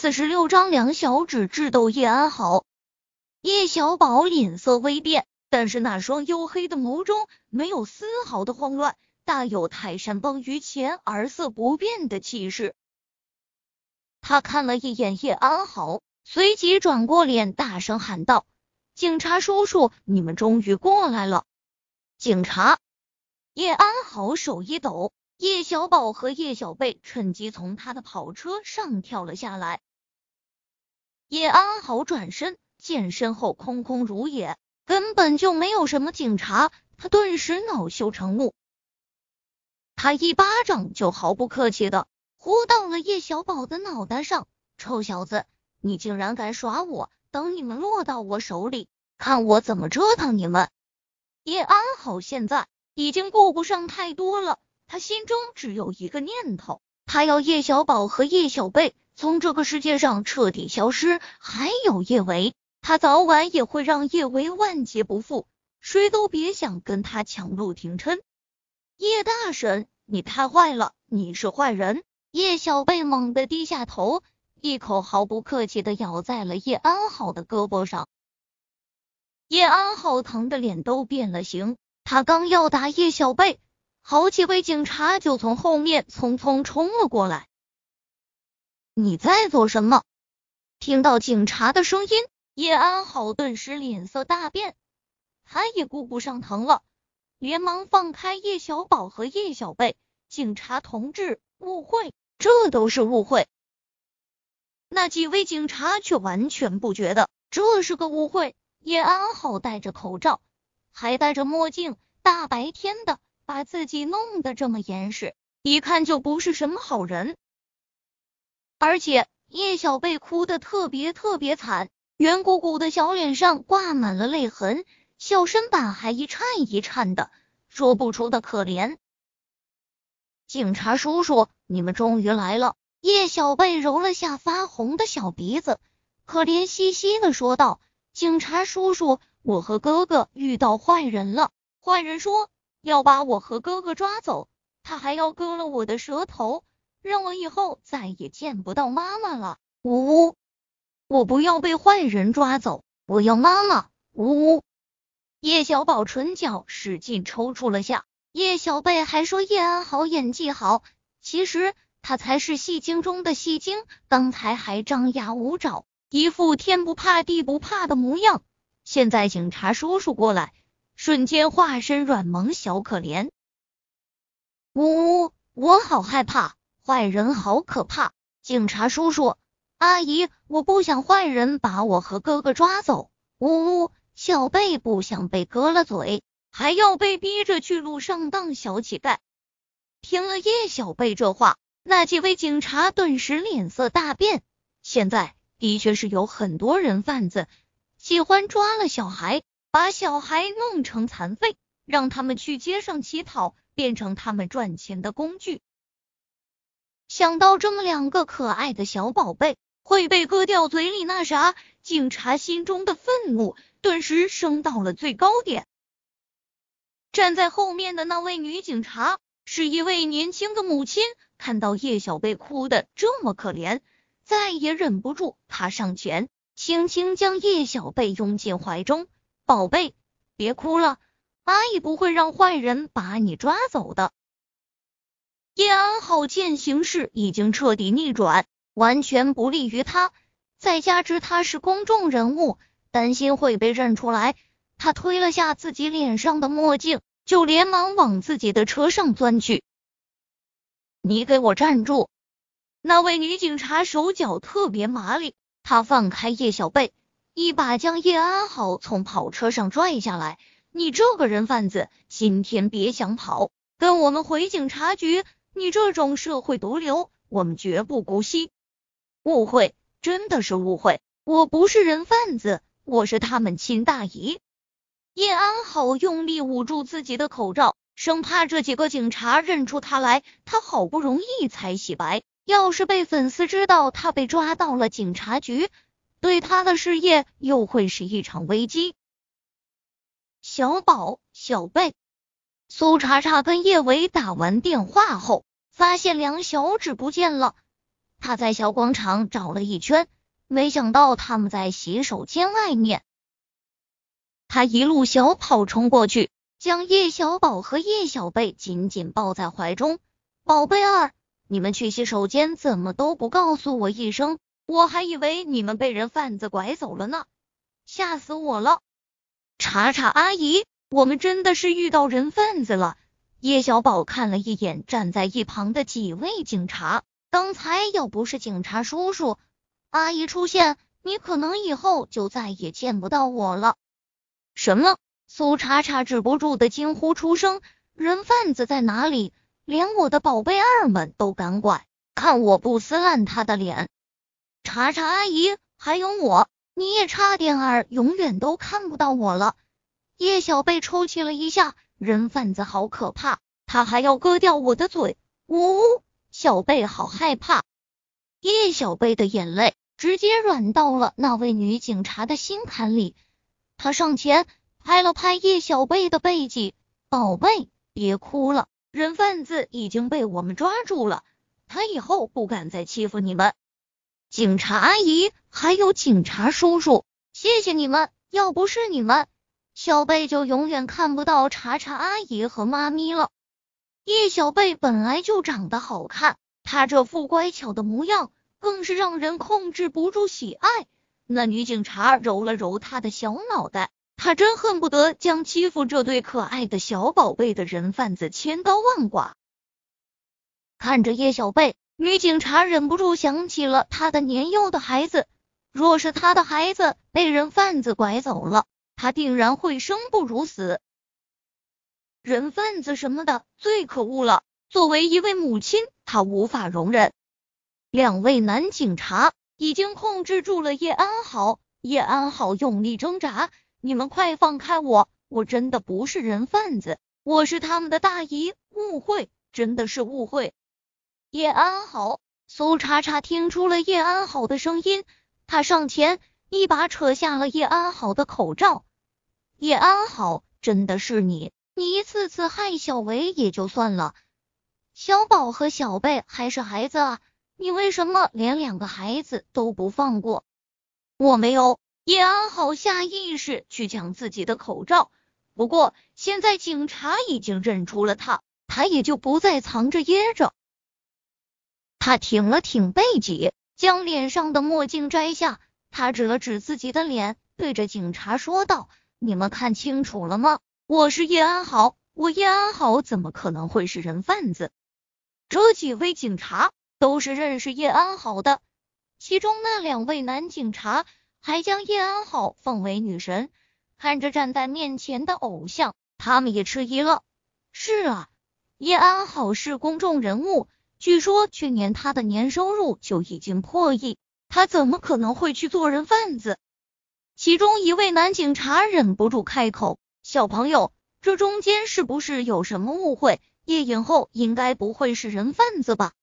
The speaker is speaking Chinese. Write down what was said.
四十六章两小指智斗叶安好。叶小宝脸色微变，但是那双黝黑的眸中没有丝毫的慌乱，大有泰山崩于前而色不变的气势。他看了一眼叶安好，随即转过脸，大声喊道：“警察叔叔，你们终于过来了！”警察叶安好手一抖。叶小宝和叶小贝趁机从他的跑车上跳了下来。叶安好转身，见身后空空如也，根本就没有什么警察，他顿时恼羞成怒。他一巴掌就毫不客气的呼到了叶小宝的脑袋上：“臭小子，你竟然敢耍我！等你们落到我手里，看我怎么折腾你们！”叶安好现在已经顾不上太多了。他心中只有一个念头，他要叶小宝和叶小贝从这个世界上彻底消失。还有叶维，他早晚也会让叶维万劫不复，谁都别想跟他抢陆廷琛。叶大神，你太坏了，你是坏人！叶小贝猛地低下头，一口毫不客气的咬在了叶安好的胳膊上。叶安好疼的脸都变了形，他刚要打叶小贝。好几位警察就从后面匆匆冲了过来。你在做什么？听到警察的声音，叶安好顿时脸色大变，他也顾不上疼了，连忙放开叶小宝和叶小贝。警察同志，误会，这都是误会。那几位警察却完全不觉得这是个误会。叶安好戴着口罩，还戴着墨镜，大白天的。把自己弄得这么严实，一看就不是什么好人。而且叶小贝哭的特别特别惨，圆鼓鼓的小脸上挂满了泪痕，小身板还一颤一颤的，说不出的可怜。警察叔叔，你们终于来了。叶小贝揉了下发红的小鼻子，可怜兮兮的说道：“警察叔叔，我和哥哥遇到坏人了，坏人说。”要把我和哥哥抓走，他还要割了我的舌头，让我以后再也见不到妈妈了。呜呜，我不要被坏人抓走，我要妈妈。呜呜，叶小宝唇角使劲抽搐了下。叶小贝还说叶安好演技好，其实他才是戏精中的戏精，刚才还张牙舞爪，一副天不怕地不怕的模样。现在警察叔叔过来。瞬间化身软萌小可怜，呜呜，我好害怕，坏人好可怕！警察叔叔阿姨，我不想坏人把我和哥哥抓走。呜呜，小贝不想被割了嘴，还要被逼着去路上当小乞丐。听了叶小贝这话，那几位警察顿时脸色大变。现在的确是有很多人贩子喜欢抓了小孩。把小孩弄成残废，让他们去街上乞讨，变成他们赚钱的工具。想到这么两个可爱的小宝贝会被割掉嘴里那啥，警察心中的愤怒顿时升到了最高点。站在后面的那位女警察是一位年轻的母亲，看到叶小贝哭的这么可怜，再也忍不住，她上前轻轻将叶小贝拥进怀中。宝贝，别哭了，阿姨不会让坏人把你抓走的。叶安好见形势已经彻底逆转，完全不利于他，再加之他是公众人物，担心会被认出来，他推了下自己脸上的墨镜，就连忙往自己的车上钻去。你给我站住！那位女警察手脚特别麻利，她放开叶小贝。一把将叶安好从跑车上拽下来，你这个人贩子，今天别想跑，跟我们回警察局！你这种社会毒瘤，我们绝不姑息。误会，真的是误会，我不是人贩子，我是他们亲大姨。叶安好用力捂住自己的口罩，生怕这几个警察认出他来。他好不容易才洗白，要是被粉丝知道他被抓到了警察局。对他的事业又会是一场危机。小宝、小贝、苏茶茶跟叶伟打完电话后，发现两小指不见了。他在小广场找了一圈，没想到他们在洗手间外面。他一路小跑冲过去，将叶小宝和叶小贝紧紧抱在怀中。宝贝儿，你们去洗手间怎么都不告诉我一声？我还以为你们被人贩子拐走了呢，吓死我了！查查阿姨，我们真的是遇到人贩子了。叶小宝看了一眼站在一旁的几位警察，刚才要不是警察叔叔、阿姨出现，你可能以后就再也见不到我了。什么？苏查查止不住的惊呼出声：“人贩子在哪里？连我的宝贝儿们都敢拐，看我不撕烂他的脸！”查查阿姨，还有我，你也差点儿永远都看不到我了。叶小贝抽泣了一下，人贩子好可怕，他还要割掉我的嘴。呜呜，小贝好害怕。叶小贝的眼泪直接软到了那位女警察的心坎里，他上前拍了拍叶小贝的背脊，宝贝，别哭了，人贩子已经被我们抓住了，他以后不敢再欺负你们。警察阿姨，还有警察叔叔，谢谢你们！要不是你们，小贝就永远看不到查查阿姨和妈咪了。叶小贝本来就长得好看，她这副乖巧的模样更是让人控制不住喜爱。那女警察揉了揉她的小脑袋，她真恨不得将欺负这对可爱的小宝贝的人贩子千刀万剐。看着叶小贝。女警察忍不住想起了她的年幼的孩子，若是她的孩子被人贩子拐走了，他定然会生不如死。人贩子什么的最可恶了，作为一位母亲，她无法容忍。两位男警察已经控制住了叶安好，叶安好用力挣扎：“你们快放开我！我真的不是人贩子，我是他们的大姨，误会，真的是误会。”叶安好，苏叉叉听出了叶安好的声音，他上前一把扯下了叶安好的口罩。叶安好，真的是你？你一次次害小维也就算了，小宝和小贝还是孩子啊，你为什么连两个孩子都不放过？我没有。叶安好下意识去抢自己的口罩，不过现在警察已经认出了他，他也就不再藏着掖着。他挺了挺背脊，将脸上的墨镜摘下。他指了指自己的脸，对着警察说道：“你们看清楚了吗？我是叶安好，我叶安好怎么可能会是人贩子？”这几位警察都是认识叶安好的，其中那两位男警察还将叶安好奉为女神。看着站在面前的偶像，他们也迟疑了。是啊，叶安好是公众人物。据说去年他的年收入就已经破亿，他怎么可能会去做人贩子？其中一位男警察忍不住开口：“小朋友，这中间是不是有什么误会？夜影后应该不会是人贩子吧？”